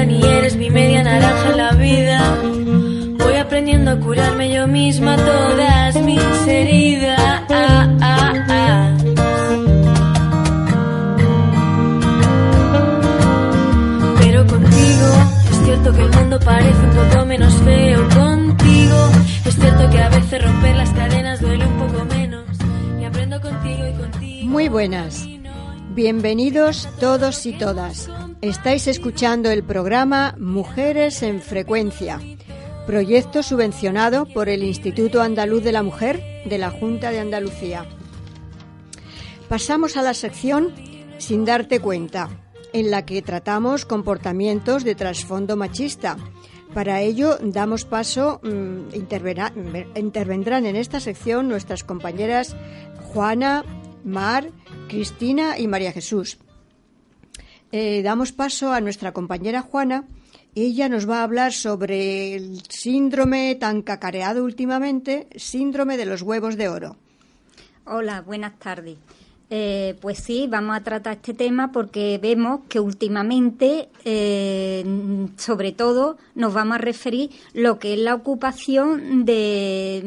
ni eres mi media naranja en la vida. Voy aprendiendo a curarme yo misma todas mis heridas. Pero contigo es cierto que el mundo parece un poco menos feo contigo. Es cierto que a veces romper las cadenas duele un poco menos. Y aprendo contigo y contigo. Muy buenas. Bienvenidos todos y todas. Estáis escuchando el programa Mujeres en Frecuencia, proyecto subvencionado por el Instituto Andaluz de la Mujer de la Junta de Andalucía. Pasamos a la sección Sin darte cuenta, en la que tratamos comportamientos de trasfondo machista. Para ello damos paso, mm, intervendrán en esta sección nuestras compañeras Juana, Mar, Cristina y María Jesús. Eh, damos paso a nuestra compañera Juana. Ella nos va a hablar sobre el síndrome tan cacareado últimamente, síndrome de los huevos de oro. Hola, buenas tardes. Eh, pues sí, vamos a tratar este tema porque vemos que últimamente, eh, sobre todo, nos vamos a referir lo que es la ocupación de,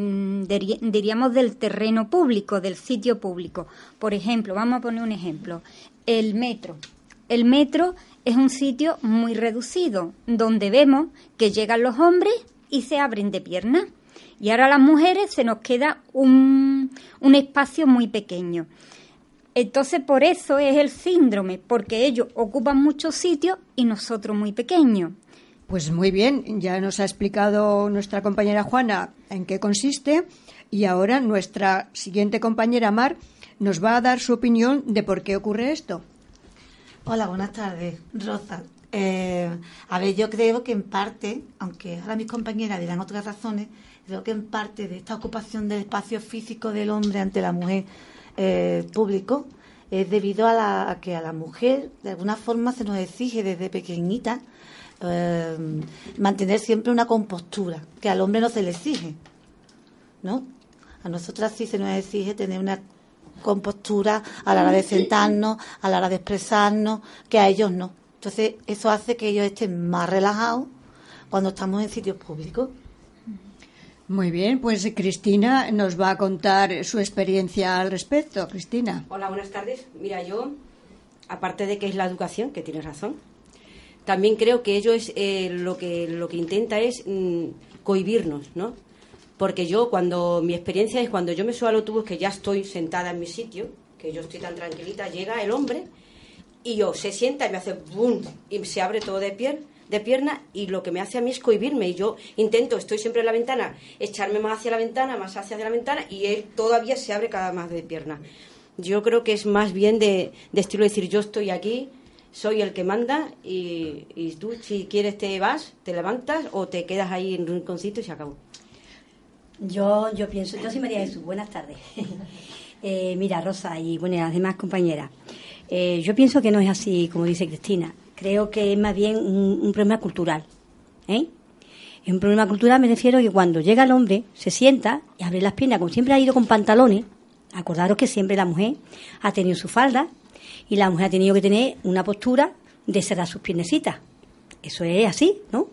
de- diríamos, del terreno público, del sitio público. Por ejemplo, vamos a poner un ejemplo. El metro. El metro es un sitio muy reducido, donde vemos que llegan los hombres y se abren de piernas. Y ahora a las mujeres se nos queda un espacio muy pequeño. Entonces, por eso es el síndrome, porque ellos ocupan muchos sitios y nosotros muy pequeños. Pues muy bien, ya nos ha explicado nuestra compañera Juana en qué consiste y ahora nuestra siguiente compañera Mar nos va a dar su opinión de por qué ocurre esto. Hola, buenas tardes, Rosa. Eh, a ver, yo creo que en parte, aunque ahora mis compañeras dirán otras razones, creo que en parte de esta ocupación del espacio físico del hombre ante la mujer eh, público es debido a, la, a que a la mujer de alguna forma se nos exige desde pequeñita eh, mantener siempre una compostura que al hombre no se le exige, ¿no? A nosotras sí se nos exige tener una compostura a la hora de sentarnos, a la hora de expresarnos, que a ellos no. Entonces, eso hace que ellos estén más relajados cuando estamos en sitios públicos. Muy bien, pues Cristina nos va a contar su experiencia al respecto. Cristina. Hola, buenas tardes. Mira, yo, aparte de que es la educación, que tienes razón, también creo que ello es eh, lo que lo que intenta es mm, cohibirnos, ¿no? Porque yo cuando mi experiencia es cuando yo me subo al autobús que ya estoy sentada en mi sitio, que yo estoy tan tranquilita, llega el hombre y yo se sienta y me hace boom y se abre todo de piel de pierna y lo que me hace a mí es cohibirme y yo intento, estoy siempre en la ventana, echarme más hacia la ventana, más hacia la ventana y él todavía se abre cada más de pierna. Yo creo que es más bien de, de estilo decir yo estoy aquí, soy el que manda y, y tú si quieres te vas, te levantas o te quedas ahí en un rinconcito y se acabó. Yo, yo pienso, yo soy María Jesús, buenas tardes. Eh, mira, Rosa y bueno, las demás compañeras, eh, yo pienso que no es así como dice Cristina. Creo que es más bien un, problema cultural. ¿eh? Es un problema cultural, me refiero a que cuando llega el hombre, se sienta y abre las piernas, como siempre ha ido con pantalones, acordaros que siempre la mujer ha tenido su falda y la mujer ha tenido que tener una postura de cerrar sus piernecitas. Eso es así, ¿no?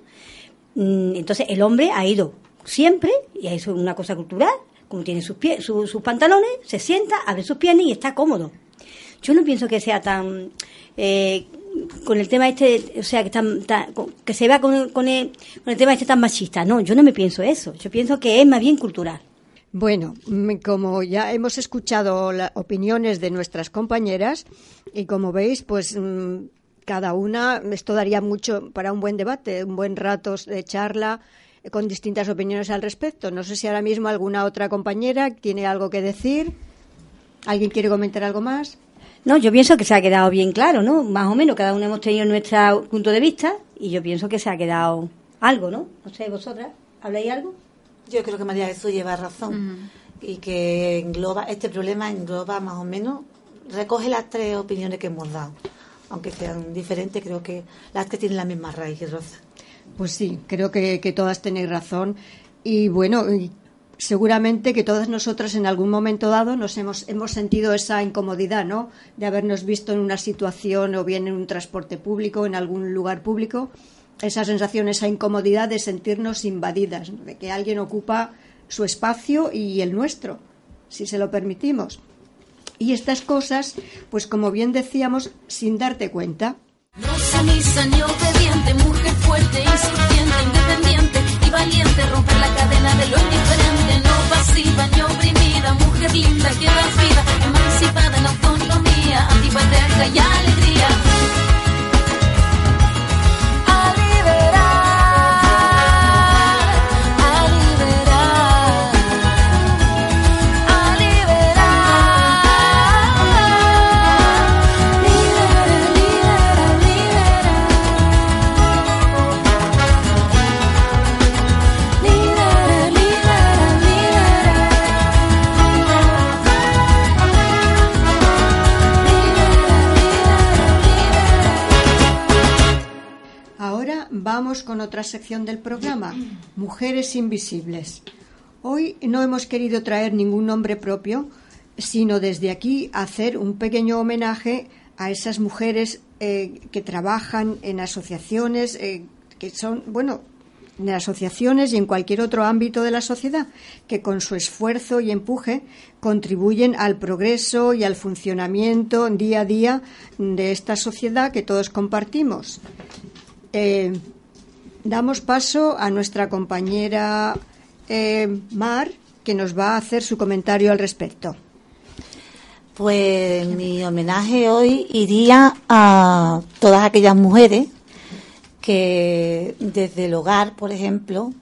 Mm, Entonces el hombre ha ido siempre, y eso es una cosa cultural, como tiene sus, pies, sus pantalones, se sienta, abre sus piernas y está cómodo. Yo no pienso que sea tan... Eh, con el tema este, o sea, que, que se con, con, el, con el tema este tan machista. No, yo no me pienso eso. Yo pienso que es más bien cultural. Bueno, mm, como ya hemos escuchado las opiniones de nuestras compañeras y como veis, pues mm, cada una, esto daría mucho para un buen debate, un buen rato de charla eh, con distintas opiniones al respecto. No sé si ahora mismo alguna otra compañera tiene algo que decir. ¿Alguien quiere comentar algo más? No, yo pienso que se ha quedado bien claro, ¿no? Más o menos, cada uno hemos tenido nuestro punto de vista y yo pienso que se ha quedado algo, ¿no? No sé, vosotras, ¿habláis algo? Yo creo que María Jesús lleva razón y que engloba, este problema engloba más o menos, recoge las tres opiniones que hemos dado. Aunque sean diferentes, creo que las que tienen la misma raíz, Rosa. Pues sí, creo que, que todas tenéis razón. Y bueno, seguramente que todas nosotras en algún momento dado nos hemos, hemos sentido esa incomodidad, ¿no? De habernos visto en una situación o bien en un transporte público, en algún lugar público, esa sensación, esa incomodidad de sentirnos invadidas, de que alguien ocupa su espacio y el nuestro, si se lo permitimos. Y estas cosas, pues como bien decíamos, sin darte cuenta. No sumisa ni obediente, mujer fuerte, insurgente, independiente y valiente, romper la cadena de lo indiferente, pasiva ni oprimida, mujer linda que da vida, emancipada en autonomía, antipatriarca y alegría. Vamos con otra sección del programa, Mujeres Invisibles. Hoy no hemos querido traer ningún nombre propio, sino desde aquí hacer un pequeño homenaje a esas mujeres eh, que trabajan en asociaciones, eh, que son, bueno, en asociaciones y en cualquier otro ámbito de la sociedad, que con su esfuerzo y empuje contribuyen al progreso y al funcionamiento día a día de esta sociedad que todos compartimos. Eh, damos paso a nuestra compañera eh, Mar, que nos va a hacer su comentario al respecto. Pues mi homenaje hoy iría a todas aquellas mujeres que desde el hogar, por ejemplo,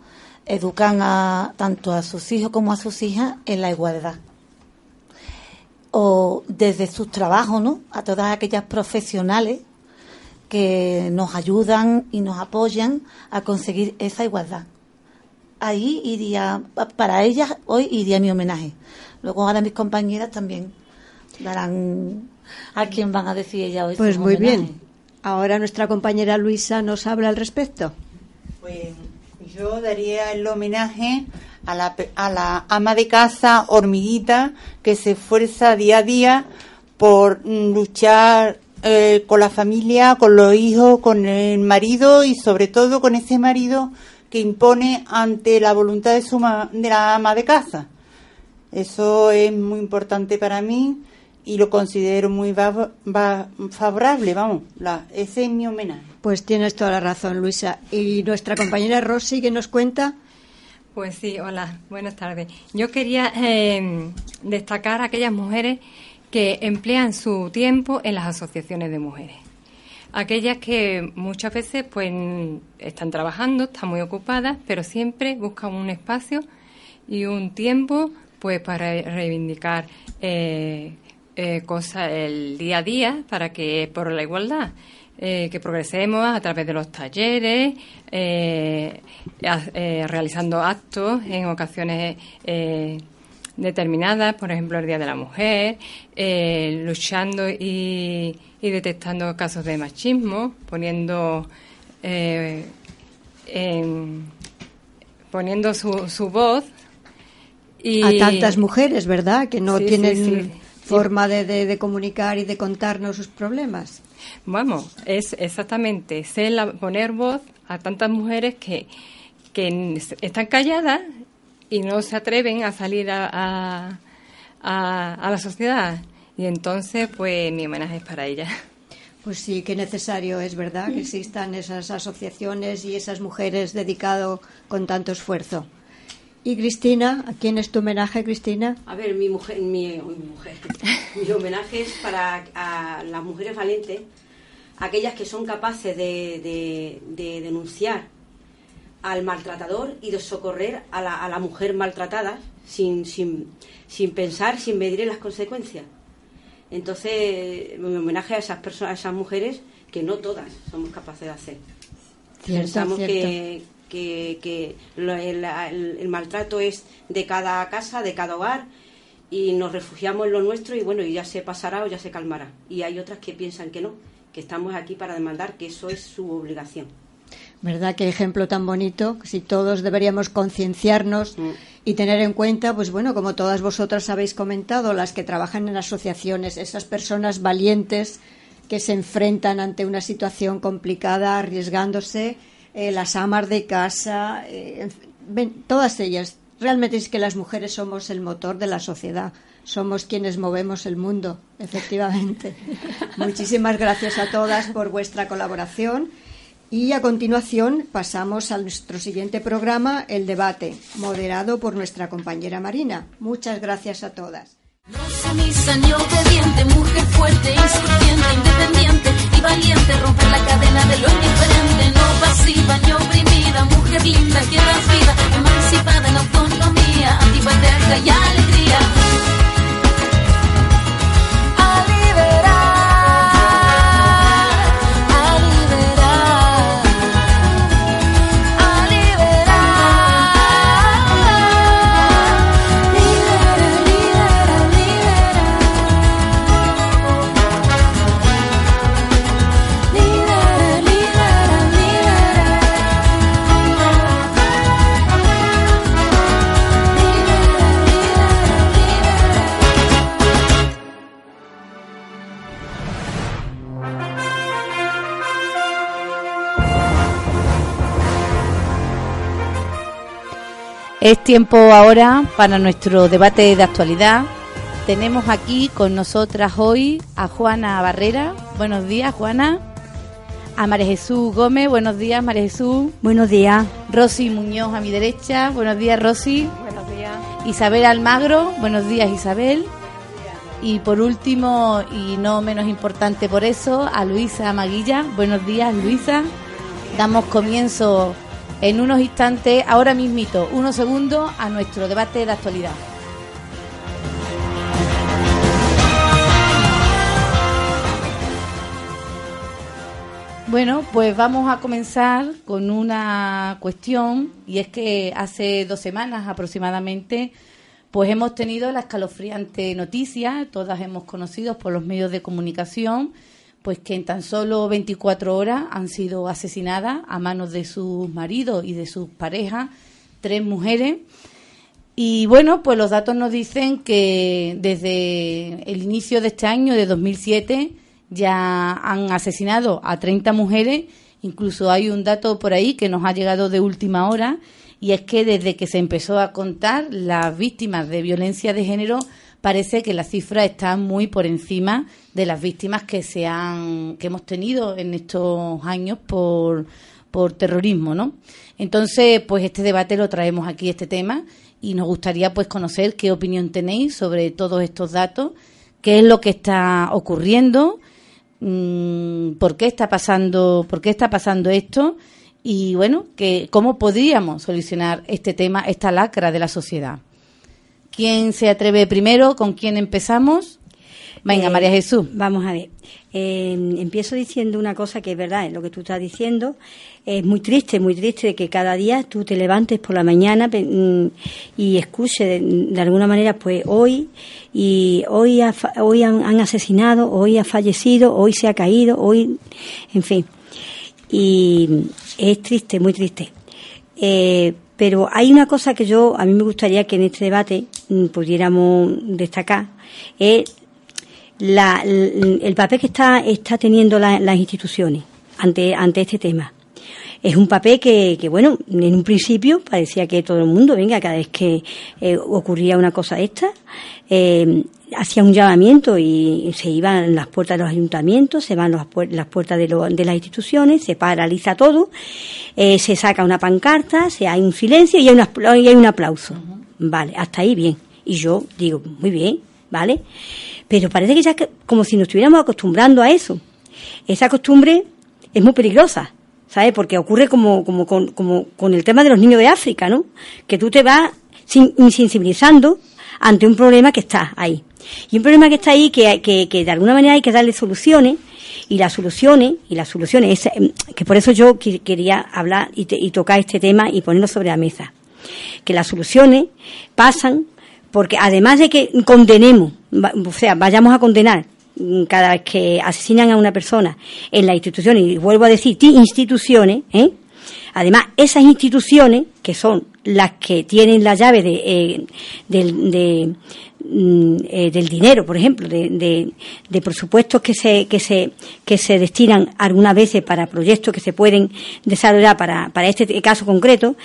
educan a, tanto a sus hijos como a sus hijas en la igualdad. O desde sus trabajos, ¿no? A todas aquellas profesionales que nos ayudan y nos apoyan a conseguir esa igualdad. Ahí iría, para ellas hoy iría mi homenaje. Luego ahora mis compañeras también darán a quién van a decir ella hoy. Pues muy bien. Ahora nuestra compañera Luisa nos habla al respecto. Pues yo daría el homenaje a la, a la ama de casa hormiguita que se esfuerza día a día por luchar eh, con la familia, con los hijos, con el marido y sobre todo con ese marido que impone ante la voluntad de, su de la ama de casa. Eso es muy importante para mí y lo considero muy favorable, vamos, ese es mi homenaje. Pues tienes toda la razón, Luisa. ¿Y nuestra compañera Rosy que nos cuenta? Pues sí, hola, buenas tardes. Yo quería eh, destacar a aquellas mujeres que emplean su tiempo en las asociaciones de mujeres. Aquellas que muchas veces pues están trabajando, están muy ocupadas, pero siempre buscan un espacio y un tiempo pues para reivindicar eh, eh, cosas el día a día para que por la igualdad eh, que progresemos a través de los talleres, realizando actos en ocasiones determinadas, por ejemplo el Día de la Mujer, eh, luchando y, detectando casos de machismo, poniendo eh, poniendo su, su voz y a tantas mujeres, ¿verdad? Que no tienen forma de, de, comunicar y de contarnos sus problemas. Vamos, es exactamente, poner voz a tantas mujeres que, que están calladas y no se atreven a salir a, a la sociedad. Y entonces, pues mi homenaje es para ella. Pues sí, que necesario es verdad que existan esas asociaciones y esas mujeres dedicado con tanto esfuerzo. Y Cristina, ¿a quién es tu homenaje, Cristina? A ver, mi mujer, mi, mujer, mi homenaje es para a las mujeres valientes, aquellas que son capaces de, denunciar al maltratador y de socorrer a la, a la mujer maltratada sin, sin, sin pensar, sin medir las consecuencias. Entonces, mi homenaje a esas personas, a esas mujeres que no todas somos capaces de hacer. Pensamos que, que, el, maltrato es de cada casa, de cada hogar, y nos refugiamos en lo nuestro y bueno, y ya se pasará o ya se calmará. Y hay otras que piensan que no, que estamos aquí para demandar que eso es su obligación. ¿Verdad? Qué ejemplo tan bonito. Si todos deberíamos concienciarnos mm. y tener en cuenta, pues bueno, como todas vosotras habéis comentado, las que trabajan en asociaciones, esas personas valientes que se enfrentan ante una situación complicada, arriesgándose, eh, las amas de casa, eh, todas ellas. Realmente es que las mujeres somos el motor de la sociedad somos quienes movemos el mundo, efectivamente. Muchísimas gracias a todas por vuestra colaboración y a continuación pasamos a nuestro siguiente programa, el debate, moderado por nuestra compañera Marina. Muchas gracias a todas. Es tiempo ahora para nuestro debate de actualidad. Tenemos aquí con nosotras hoy a Juana Barrera. Buenos días, Juana. A María Jesús Gómez. Buenos días, María Jesús. Buenos días. Rosy Muñoz a mi derecha. Buenos días, Rosy. Buenos días. Isabel Almagro. Buenos días, Isabel. Y por último, y no menos importante por eso, a Luisa Maguilla. Buenos días, Luisa. Damos comienzo en unos instantes, ahora mismito, unos segundos, a nuestro debate de actualidad. Bueno, pues vamos a comenzar con una cuestión y es que hace dos semanas aproximadamente pues hemos tenido la escalofriante noticia, todas hemos conocido por los medios de comunicación, pues que en tan solo 24 horas han sido asesinadas a manos de sus maridos y de sus parejas tres mujeres. Y bueno, pues los datos nos dicen que desde el inicio de este año, de 2007, ya han asesinado a 30 mujeres. Incluso hay un dato por ahí que nos ha llegado de última hora y es que desde que se empezó a contar las víctimas de violencia de género parece que la cifra está muy por encima de las víctimas que se han que hemos tenido en estos años por por terrorismo, ¿no? Entonces, pues este debate lo traemos aquí este tema y nos gustaría pues conocer qué opinión tenéis sobre todos estos datos, qué es lo que está ocurriendo, mm, por qué está pasando, por qué está pasando esto y bueno, que cómo podríamos solucionar este tema, esta lacra de la sociedad. ¿Quién se atreve primero? ¿Con quién empezamos? Venga, eh, María Jesús. Vamos a ver. Eh, empiezo diciendo una cosa que es verdad, es lo que tú estás diciendo. Es muy triste, muy triste que cada día tú te levantes por la mañana mm, y escuches de, alguna manera, pues hoy y hoy hoy han, asesinado, hoy ha fallecido, hoy se ha caído, hoy, en fin. Y es triste, muy triste. Eh, pero hay una cosa que yo, a mí me gustaría que en este debate mm, pudiéramos destacar, es el papel que está, está teniendo las instituciones ante, ante este tema. Es un papel que, que, bueno, en un principio parecía que todo el mundo, venga, cada vez que eh, ocurría una cosa esta, eh, hacía un llamamiento y se iban las puertas de los ayuntamientos, se van las puertas de, de, las instituciones, se paraliza todo, eh, se saca una pancarta, se hay un silencio y hay, y hay un aplauso. Vale, hasta ahí bien. Y yo digo, muy bien, ¿vale? Pero parece que ya como si nos estuviéramos acostumbrando a eso. Esa costumbre es muy peligrosa, ¿sabes? Porque ocurre como, como, con, como con el tema de los niños de África, ¿no? Que tú te vas insensibilizando ante un problema que está ahí. Y un problema que está ahí que, que, que de alguna manera hay que darle soluciones y las soluciones, y las soluciones, em, que por eso yo quería hablar y, y tocar este tema y ponerlo sobre la mesa. Que las soluciones pasan porque además de que condenemos, o sea, vayamos a condenar cada vez que asesinan a una persona en las instituciones, y vuelvo a decir, instituciones, ¿eh? además esas instituciones, que son las que tienen la llave de, eh, del, mm, eh, del dinero, por ejemplo, de, de, presupuestos que se, que, se, que se destinan algunas veces para proyectos que se pueden desarrollar para, para este caso concreto.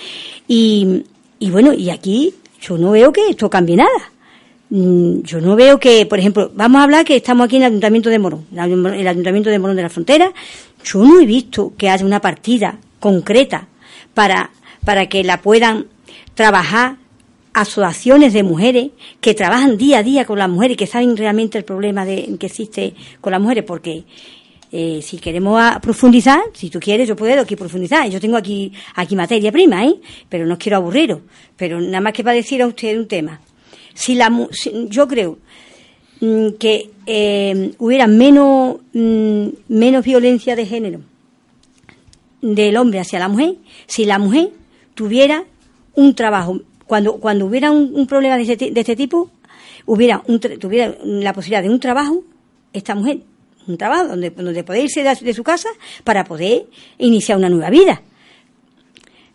Y, y bueno, y aquí yo no veo que esto cambie nada. Mm, yo no veo que, por ejemplo, vamos a hablar que estamos aquí en el Ayuntamiento de Morón, el Ayuntamiento de Morón de la Frontera. Yo no he visto que haya una partida concreta para, para que la puedan trabajar asociaciones de mujeres que trabajan día a día con las mujeres que saben realmente el problema de, que existe con las mujeres, porque eh, si queremos profundizar, si tú quieres, yo puedo aquí profundizar. Yo tengo aquí, aquí materia prima, ¿eh? pero no quiero aburriros. Pero nada más que para decir a usted un tema. Si la, yo creo mm, que eh, hubiera menos, mm, menos violencia de género del hombre hacia la mujer, si la mujer tuviera un trabajo, cuando, cuando hubiera un, problema de este, de este, tipo, hubiera tuviera la posibilidad de un trabajo, esta mujer un trabajo donde, donde poder irse de, su casa para poder iniciar una nueva vida.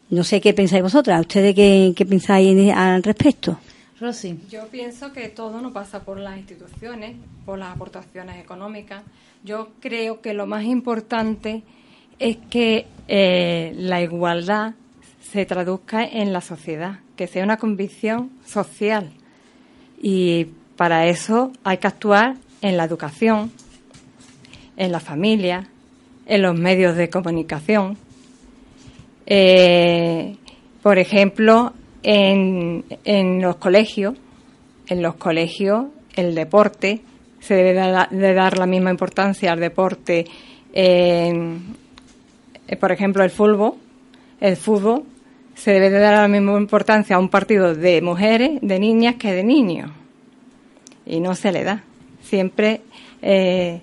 No sé qué pensáis vosotras, ¿ustedes qué, qué pensáis al respecto? Yo pienso que todo no pasa por las instituciones, por las aportaciones económicas. Yo creo que lo más importante es que eh, la igualdad se traduzca en la sociedad, que sea una convicción social. Y para eso hay que actuar en la educación, en la familia, en los medios de comunicación. Eh, por ejemplo, en, en, los colegios, en los colegios el deporte se debe de dar la misma importancia al deporte, eh, por ejemplo, el fútbol, el fútbol se debe de dar la misma importancia a un partido de mujeres, de niñas que de niños y no se le da. Siempre eh,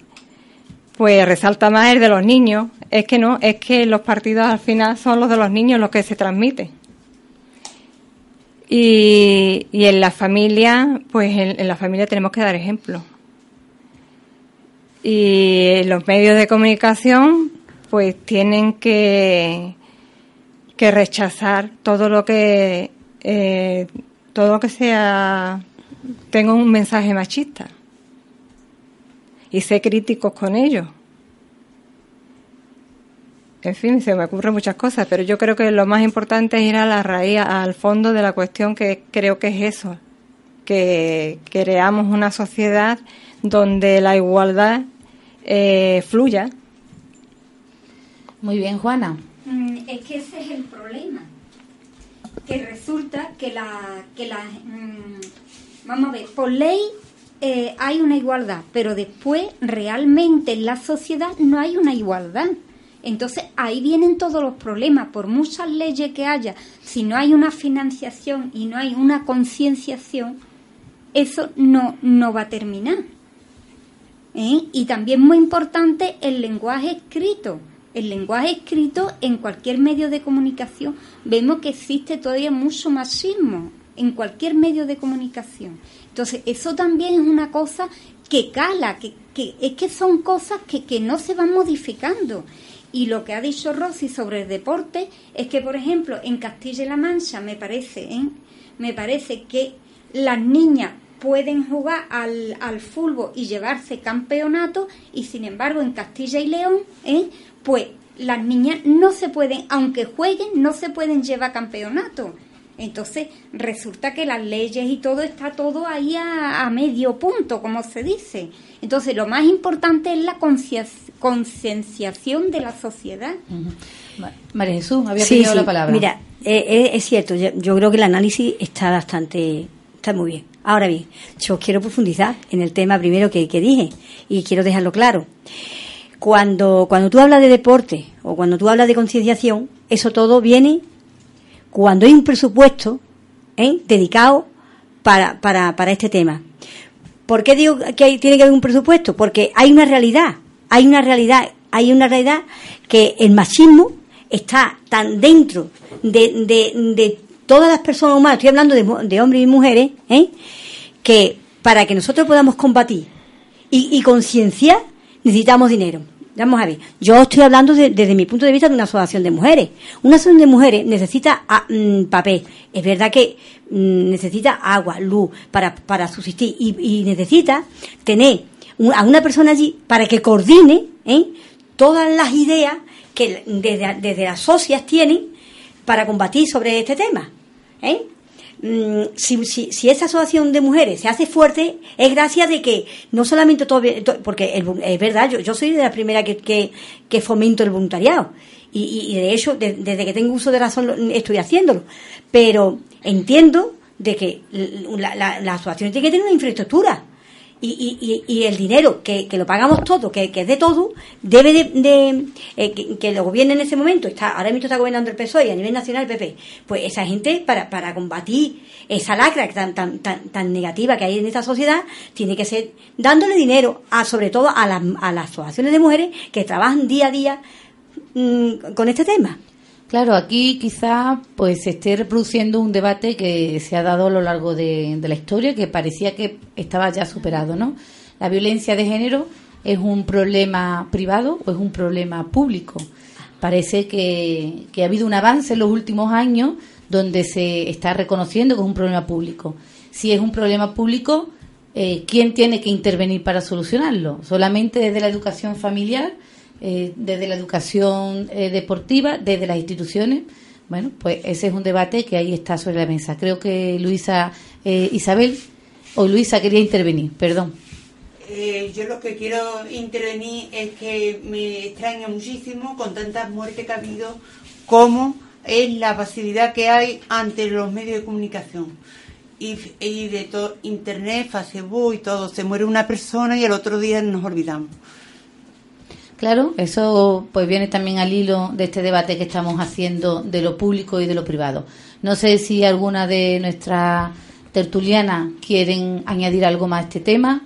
pues resalta más el de los niños. Es que no, es que los partidos al final son los de los niños los que se transmiten. Y, y en la familia, pues en, la familia tenemos que dar ejemplo. Y los medios de comunicación, pues tienen que, que rechazar todo lo que, eh, todo lo que sea, tenga un mensaje machista y ser críticos con ellos. En fin, se me ocurren muchas cosas, pero yo creo que lo más importante es ir a la raíz, al fondo de la cuestión, que creo que es eso, que creamos una sociedad donde la igualdad eh, fluya. Muy bien, Juana. Mm, es que ese es el problema, que resulta que la, que la, mm, vamos a ver, por ley eh, hay una igualdad, pero después realmente en la sociedad no hay una igualdad. Entonces ahí vienen todos los problemas, por muchas leyes que haya, si no hay una financiación y no hay una concienciación, eso no, no va a terminar. ¿Eh? Y también muy importante el lenguaje escrito. El lenguaje escrito en cualquier medio de comunicación vemos que existe todavía mucho machismo en cualquier medio de comunicación. Entonces, eso también es una cosa que cala, que, que es que son cosas que, que no se van modificando. Y lo que ha dicho Rosy sobre el deporte es que, por ejemplo, en Castilla-La Mancha me parece, ¿eh? me parece que las niñas pueden jugar al, al fútbol y llevarse campeonato y sin embargo en Castilla y León, ¿eh? pues las niñas no se pueden, aunque jueguen, no se pueden llevar campeonato. Entonces resulta que las leyes y todo está todo ahí a, medio punto, como se dice. Entonces lo más importante es la concienciación de la sociedad. María Jesús, había pedido la palabra. Mira, eh, eh, es cierto, yo, creo que el análisis está bastante, está muy bien. Ahora bien, yo quiero profundizar en el tema primero que, que dije y quiero dejarlo claro. Cuando, cuando tú hablas de deporte o cuando tú hablas de concienciación, eso todo viene cuando hay un presupuesto ¿eh? dedicado para, para, para este tema. ¿Por qué digo que tiene que haber un presupuesto? Porque hay una realidad, hay una realidad, hay una realidad que el machismo está tan dentro de, de, todas las personas humanas, estoy hablando de, de hombres y mujeres, ¿eh? que para que nosotros podamos combatir y, y concienciar necesitamos dinero. Vamos a ver, yo estoy hablando desde mi punto de vista de una asociación de mujeres. Una asociación de mujeres necesita ah, mm, papel. Es verdad que mm, necesita agua, luz para, para subsistir y, necesita tener a una persona allí para que coordine ¿eh? todas las ideas que desde, desde las socias tienen para combatir sobre este tema. ¿eh? Mm, si, si, si, esa asociación de mujeres se hace fuerte, es gracias de que no solamente todo, porque es verdad, yo, yo soy de la primera que, que, fomento el voluntariado. Y, y, de hecho, desde que tengo uso de razón, estoy haciéndolo. Pero entiendo de que la, la asociación tiene que tener una infraestructura y, y, y, el dinero que, que, lo pagamos todo, que, que es de todo, debe de, eh, que, lo gobierne en ese momento, está ahora mismo está gobernando el PSOE y a nivel nacional el PP, pues esa gente para, para combatir esa lacra tan, tan, tan, tan negativa que hay en esta sociedad, tiene que ser dándole dinero a sobre todo a, las a las asociaciones de mujeres que trabajan día a día mm, con este tema. Claro, aquí quizá pues se esté reproduciendo un debate que se ha dado a lo largo de, la historia que parecía que estaba ya superado, ¿no? La violencia de género es un problema privado o es un problema público. Parece que, ha habido un avance en los últimos años donde se está reconociendo que es un problema público. Si es un problema público, eh, ¿quién tiene que intervenir para solucionarlo? ¿Solamente desde la educación familiar? Eh, desde la educación eh, deportiva, desde las instituciones. Bueno, pues ese es un debate que ahí está sobre la mesa. Creo que Luisa eh, Isabel o Luisa quería intervenir, perdón. yo lo que quiero intervenir es que me extraña muchísimo con tantas muertes que ha habido como es la pasividad que hay ante los medios de comunicación. Y, y de todo, internet, Facebook y todo, se muere una persona y el otro día nos olvidamos. Claro, eso pues viene también al hilo de este debate que estamos haciendo de lo público y de lo privado. No sé si alguna de nuestras tertulianas quieren añadir algo más a este tema.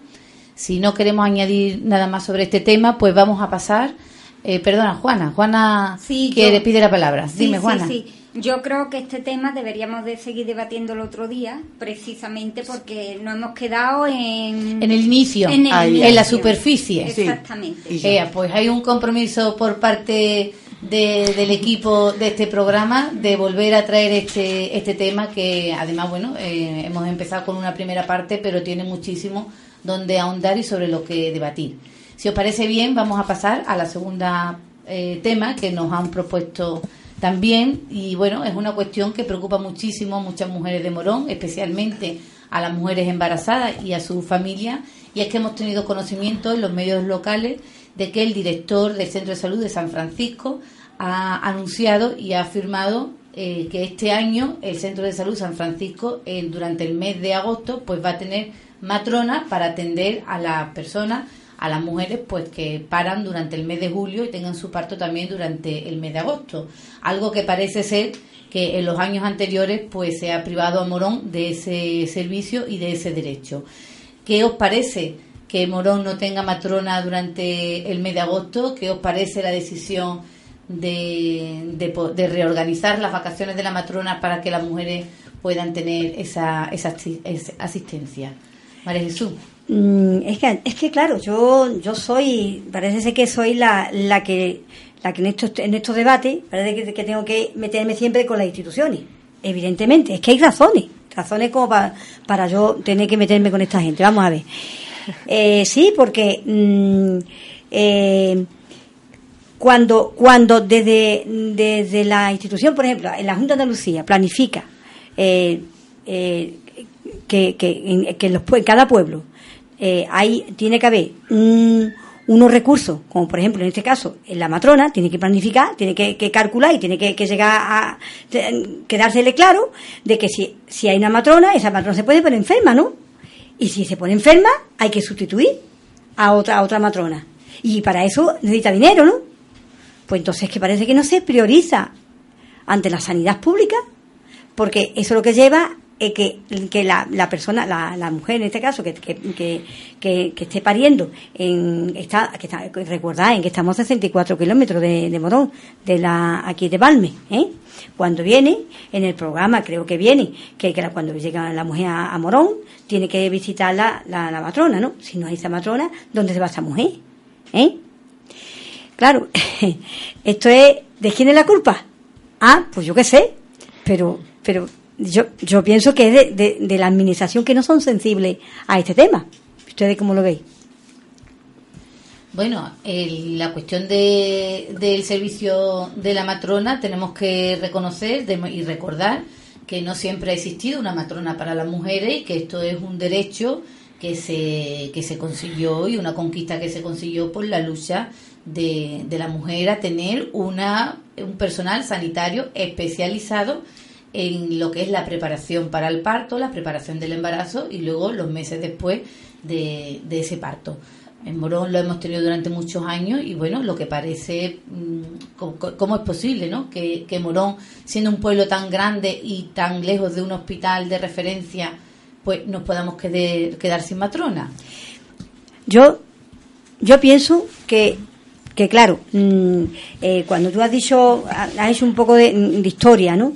Si no queremos añadir nada más sobre este tema, pues vamos a pasar. Eh, perdona, Juana. Juana sí, quiere, pide la palabra. Dime, Juana. Sí, yo creo que este tema deberíamos de seguir debatiendo el otro día, precisamente porque no hemos quedado en... En el inicio, en, la superficie. Exactamente. Eh, pues hay un compromiso por parte del equipo de este programa de volver a traer este, este tema que además, bueno, eh, hemos empezado con una primera parte, pero tiene muchísimo donde ahondar y sobre lo que debatir. Si os parece bien, vamos a pasar a la segunda eh, tema que nos han propuesto también, y bueno, es una cuestión que preocupa muchísimo a muchas mujeres de Morón, especialmente a las mujeres embarazadas y a su familia, y es que hemos tenido conocimiento en los medios locales de que el director del Centro de Salud de San Francisco ha anunciado y ha afirmado eh, que este año el Centro de Salud San Francisco, eh, durante el mes de agosto, pues va a tener matronas para atender a las personas a las mujeres pues que paran durante el mes de julio y tengan su parto también durante el mes de agosto. Algo que parece ser que en los años anteriores pues se ha privado a Morón de ese servicio y de ese derecho. ¿Qué os parece que Morón no tenga matrona durante el mes de agosto? ¿Qué os parece la decisión de, de, reorganizar las vacaciones de la matrona para que las mujeres puedan tener esa, esa asistencia? María Jesús. Mm, es que, es que claro, yo, yo soy, parece ser que soy la, la que, la que en estos, en estos debates, parece que, tengo que meterme siempre con las instituciones. Evidentemente, es que hay razones, razones como para, para yo tener que meterme con esta gente. Vamos a ver. Eh, sí, porque mm, eh, cuando, cuando desde, desde la institución, por ejemplo, en la Junta de Andalucía, planifica eh, eh, que, que, en, que los, en cada pueblo eh, hay, tiene que haber un, unos recursos, como por ejemplo en este caso, la matrona tiene que planificar, tiene que, calcular y tiene que, que llegar a quedársele claro de que si, si hay una matrona, esa matrona se puede poner enferma, ¿no? Y si se pone enferma, hay que sustituir a otra, a otra matrona. Y para eso necesita dinero, ¿no? Pues entonces que parece que no se prioriza ante la sanidad pública, porque eso lo que lleva es que, que la, la, persona, la, la, mujer en este caso, que, que, que, que esté pariendo, en, está, que está, recordad, en que estamos a 64 kilómetros de, de Morón, de la, aquí de Balme, ¿eh? Cuando viene, en el programa creo que viene, que, que cuando llega la mujer a, a Morón, tiene que visitar la, la, la, matrona, ¿no? Si no hay esa matrona, ¿dónde se va esa mujer? ¿Eh? Claro, esto es, ¿de quién es la culpa? Ah, pues yo qué sé, pero, pero yo, yo pienso que es de, de, la administración que no son sensibles a este tema. ¿Ustedes cómo lo veis? Bueno, el, la cuestión de, del servicio de la matrona tenemos que reconocer y recordar que no siempre ha existido una matrona para las mujeres y que esto es un derecho que se, que se consiguió y una conquista que se consiguió por la lucha de, de la mujer a tener una, un personal sanitario especializado en lo que es la preparación para el parto, la preparación del embarazo y luego los meses después de, de ese parto. En Morón lo hemos tenido durante muchos años y bueno, lo que parece, ¿cómo, cómo es posible, no? Que, que, Morón, siendo un pueblo tan grande y tan lejos de un hospital de referencia, pues nos podamos quedar, quedar sin matrona. Yo, yo pienso que, que claro, mmm, eh, cuando tú has dicho, has hecho un poco de historia, ¿no?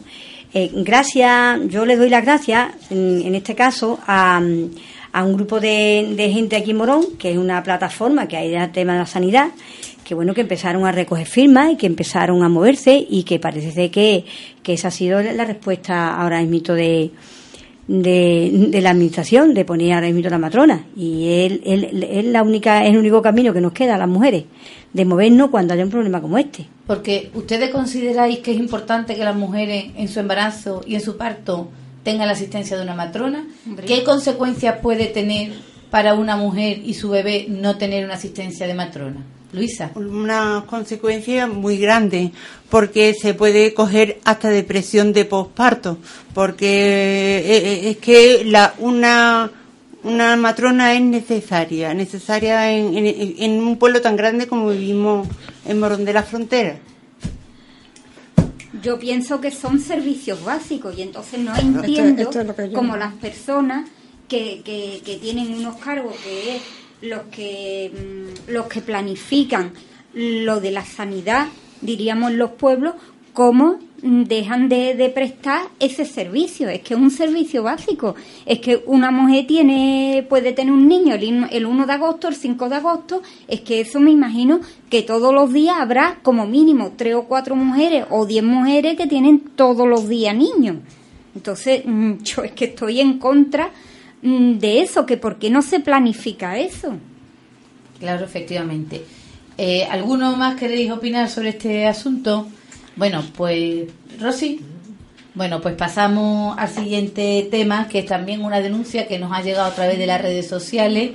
Eh, gracias, yo le doy las gracias, en, este caso, a, a un grupo de, de, gente aquí en Morón, que es una plataforma que hay del tema de la sanidad, que bueno, que empezaron a recoger firmas y que empezaron a moverse y que parece que, que esa ha sido la respuesta ahora mismo de, de, de, la administración, de poner ahora mismo la matrona. Y él, él, él, la única, es el único camino que nos queda a las mujeres, de movernos cuando haya un problema como este. Porque ustedes consideráis que es importante que las mujeres en su embarazo y en su parto tengan la asistencia de una matrona. Hombre. ¿Qué consecuencias puede tener para una mujer y su bebé no tener una asistencia de matrona? Luisa. Una consecuencia muy grande, porque se puede coger hasta depresión de posparto, porque es que la, una, una matrona es necesaria, necesaria en, en, en, un pueblo tan grande como vivimos en Morón de la Frontera. Yo pienso que son servicios básicos y entonces no entiendo esto, esto es como las personas que, que, que tienen unos cargos que es los que mm, los que planifican lo de la sanidad, diríamos los pueblos, cómo dejan de, de, prestar ese servicio. Es que es un servicio básico. Es que una mujer tiene puede tener un niño el, el 1 de agosto, el 5 de agosto. Es que eso me imagino que todos los días habrá como mínimo tres o cuatro mujeres o diez mujeres que tienen todos los días niños. Entonces, mm, yo es que estoy en contra de eso, que por qué no se planifica eso. Claro, efectivamente. Eh, ¿Alguno más queréis opinar sobre este asunto? Bueno, pues Rosy. Bueno, pues pasamos al siguiente tema, que es también una denuncia que nos ha llegado a través de las redes sociales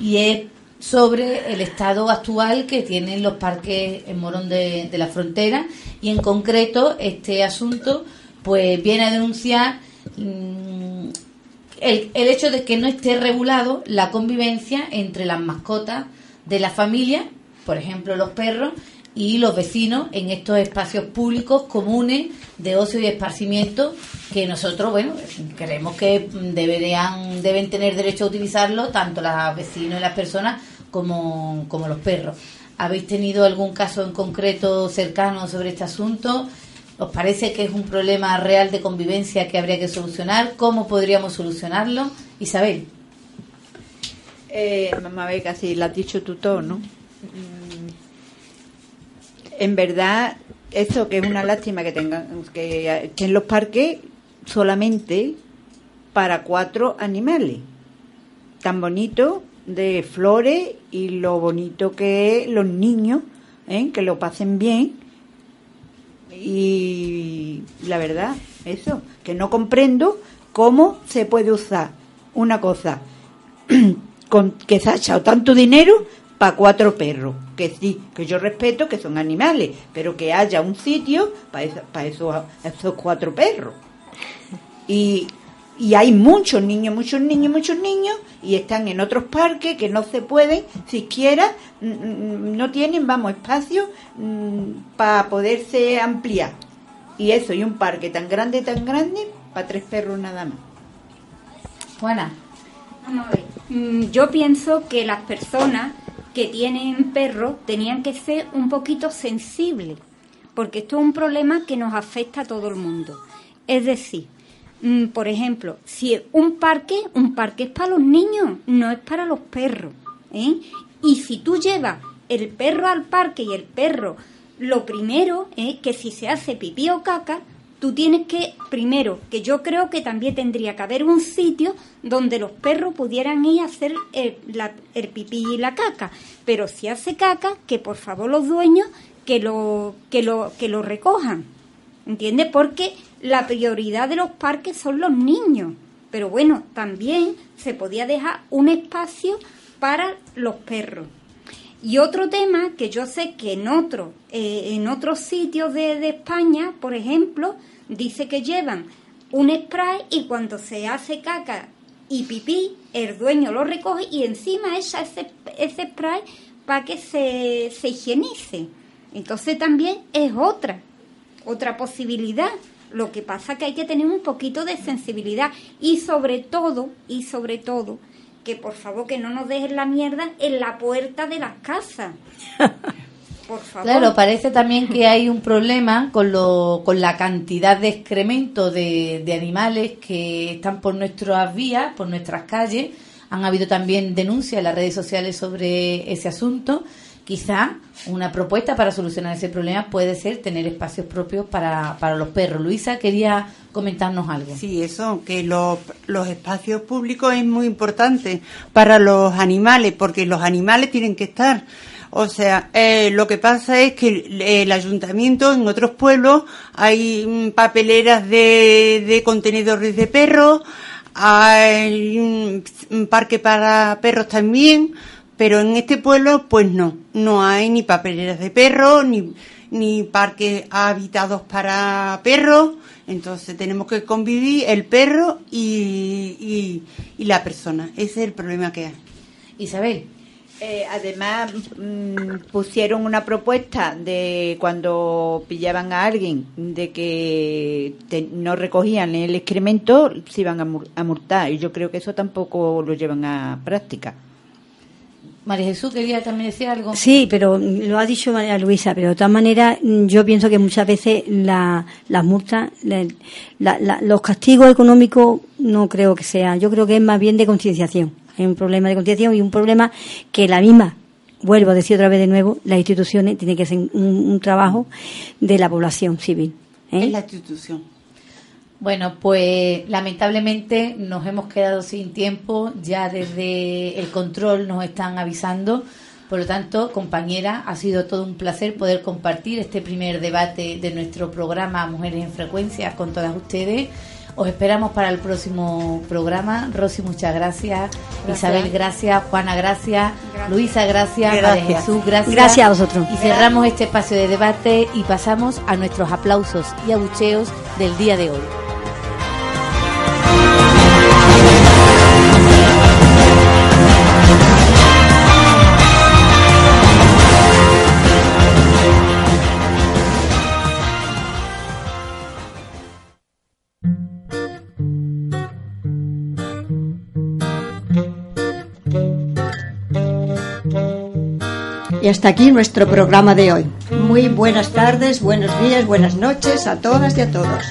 y es sobre el estado actual que tienen los parques en Morón de, la Frontera y en concreto este asunto pues viene a denunciar mmm, el, el, hecho de que no esté regulado la convivencia entre las mascotas de la familia, por ejemplo los perros, y los vecinos en estos espacios públicos comunes de ocio y esparcimiento que nosotros, bueno, creemos que deberían, deben tener derecho a utilizarlo tanto los vecinos y las personas como, como los perros. ¿Habéis tenido algún caso en concreto cercano sobre este asunto? ¿Os parece que es un problema real de convivencia que habría que solucionar? ¿Cómo podríamos solucionarlo? Isabel. Eh, mamá Beca, sí, lo has dicho tú todo, ¿no? En verdad, eso que es una lástima que tengan que, que en los parques solamente para cuatro animales. Tan bonito de flores y lo bonito que es los niños ¿eh? que lo pasen bien. Y la verdad, eso, que no comprendo cómo se puede usar una cosa con que se ha echado tanto dinero para cuatro perros. Que sí, que yo respeto que son animales, pero que haya un sitio para esos, esos cuatro perros. Y, y hay muchos niños, muchos niños, muchos niños, y están en otros parques que no se pueden, siquiera mm, mm, no tienen, vamos, espacio mm, para poderse ampliar. Y eso, y un parque tan grande, tan grande, para tres perros nada más. Juana. Vamos a ver. Yo pienso que las personas que tienen perros tenían que ser un poquito sensibles, porque esto es un problema que nos afecta a todo el mundo. Es decir, Mm, por ejemplo, si un parque, un parque es para los niños, no es para los perros. ¿eh? Y si tú llevas el perro al parque y el perro, lo primero es que si se hace pipí o caca, tú tienes que, primero, que yo creo que también tendría que haber un sitio donde los perros pudieran ir a hacer el, el pipí y la caca. Pero si hace caca, que por favor los dueños que lo, que lo, que lo recojan. ¿Entiendes? Porque la prioridad de los parques son los niños. Pero bueno, también se podía dejar un espacio para los perros. Y otro tema que yo sé que en, otro, eh, en otros sitios de, de, España, por ejemplo, dice que llevan un spray y cuando se hace caca y pipí, el dueño lo recoge y encima echa ese, ese spray para que se, se higienice. Entonces también es otra, otra posibilidad. Lo que pasa que hay que tener un poquito de sensibilidad y sobre todo, y sobre todo, que por favor que no nos dejen la mierda en la puerta de las casas. Por favor. Claro, parece también que hay un problema con, lo, con la cantidad de excremento de, de animales que están por nuestras vías, por nuestras calles. Han habido también denuncias en las redes sociales sobre ese asunto quizá una propuesta para solucionar ese problema puede ser tener espacios propios para, para los perros. Luisa, quería comentarnos algo. Sí, eso, que los, los espacios públicos es muy importante para los animales, porque los animales tienen que estar. O sea, eh, lo que pasa es que el ayuntamiento en otros pueblos hay mm, papeleras de, de contenedores de perros, hay un parque para perros también, pero en este pueblo, pues no, no hay ni papeleras de perros, ni, ni parques habitados para perros. Entonces tenemos que convivir el perro y, y, la persona. Ese es el problema que hay. Isabel. Eh, además, mm, pusieron una propuesta de cuando pillaban a alguien de que no recogían el excremento, se iban a, a multar. Y yo creo que eso tampoco lo llevan a práctica. María Jesús quería también decir algo. Sí, pero lo ha dicho María Luisa, pero de todas maneras yo pienso que muchas veces la, las multas, los castigos económicos no creo que sean, yo creo que es más bien de concienciación. Hay un problema de concienciación y un problema que la misma, vuelvo a decir otra vez de nuevo, las instituciones tienen que hacer un, trabajo de la población civil. ¿eh? Es la institución. Bueno, pues lamentablemente nos hemos quedado sin tiempo, ya desde el control nos están avisando. Por lo tanto, compañera, ha sido todo un placer poder compartir este primer debate de nuestro programa Mujeres en Frecuencia con todas ustedes. Os esperamos para el próximo programa. Rosy, muchas gracias. Isabel, gracias. Juana, gracias. Luisa, gracias. gracias. Jesús, gracias. Gracias a vosotros. Y cerramos este espacio de debate y pasamos a nuestros aplausos y abucheos del día de hoy. Y hasta aquí nuestro programa de hoy. Muy buenas tardes, buenos días, buenas noches a todas y a todos.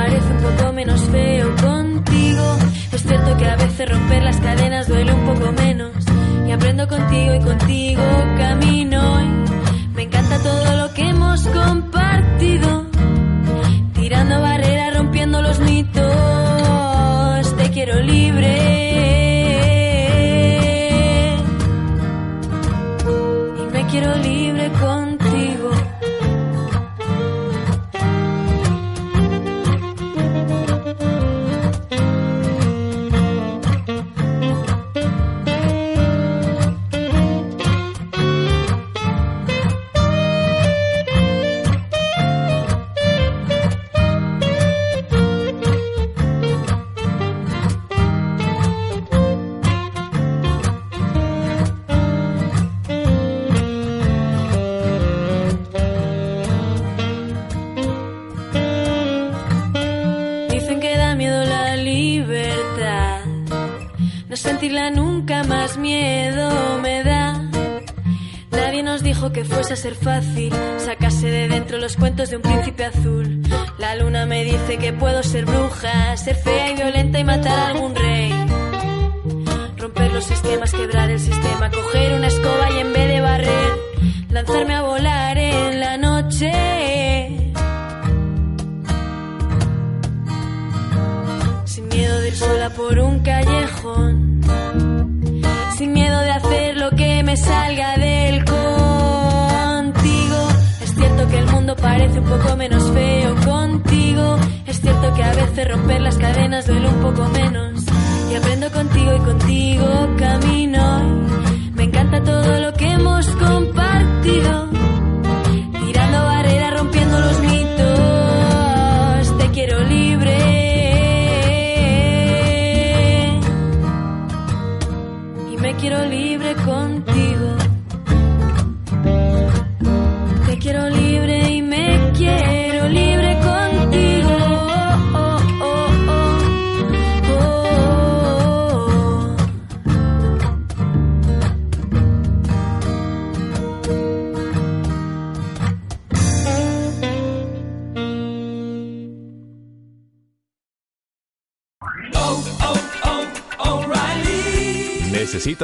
Parece un poco menos feo contigo. Es cierto que a veces romper las cadenas duele un poco menos. Y aprendo contigo y contigo camino. Me encanta todo lo que fuese a ser fácil sacarse de dentro los cuentos de un príncipe azul. La luna me dice que puedo ser bruja, ser fea y violenta y matar a algún rey. Romper los esquemas, quebrar el sistema, coger una escoba y en vez de barrer, lanzarme a volar en la noche. Sin miedo de ir sola por un callejón. Sin miedo de hacer lo que me salga del parece un poco menos feo contigo. Es cierto que a veces romper las cadenas duele un poco menos. Y aprendo contigo y contigo camino.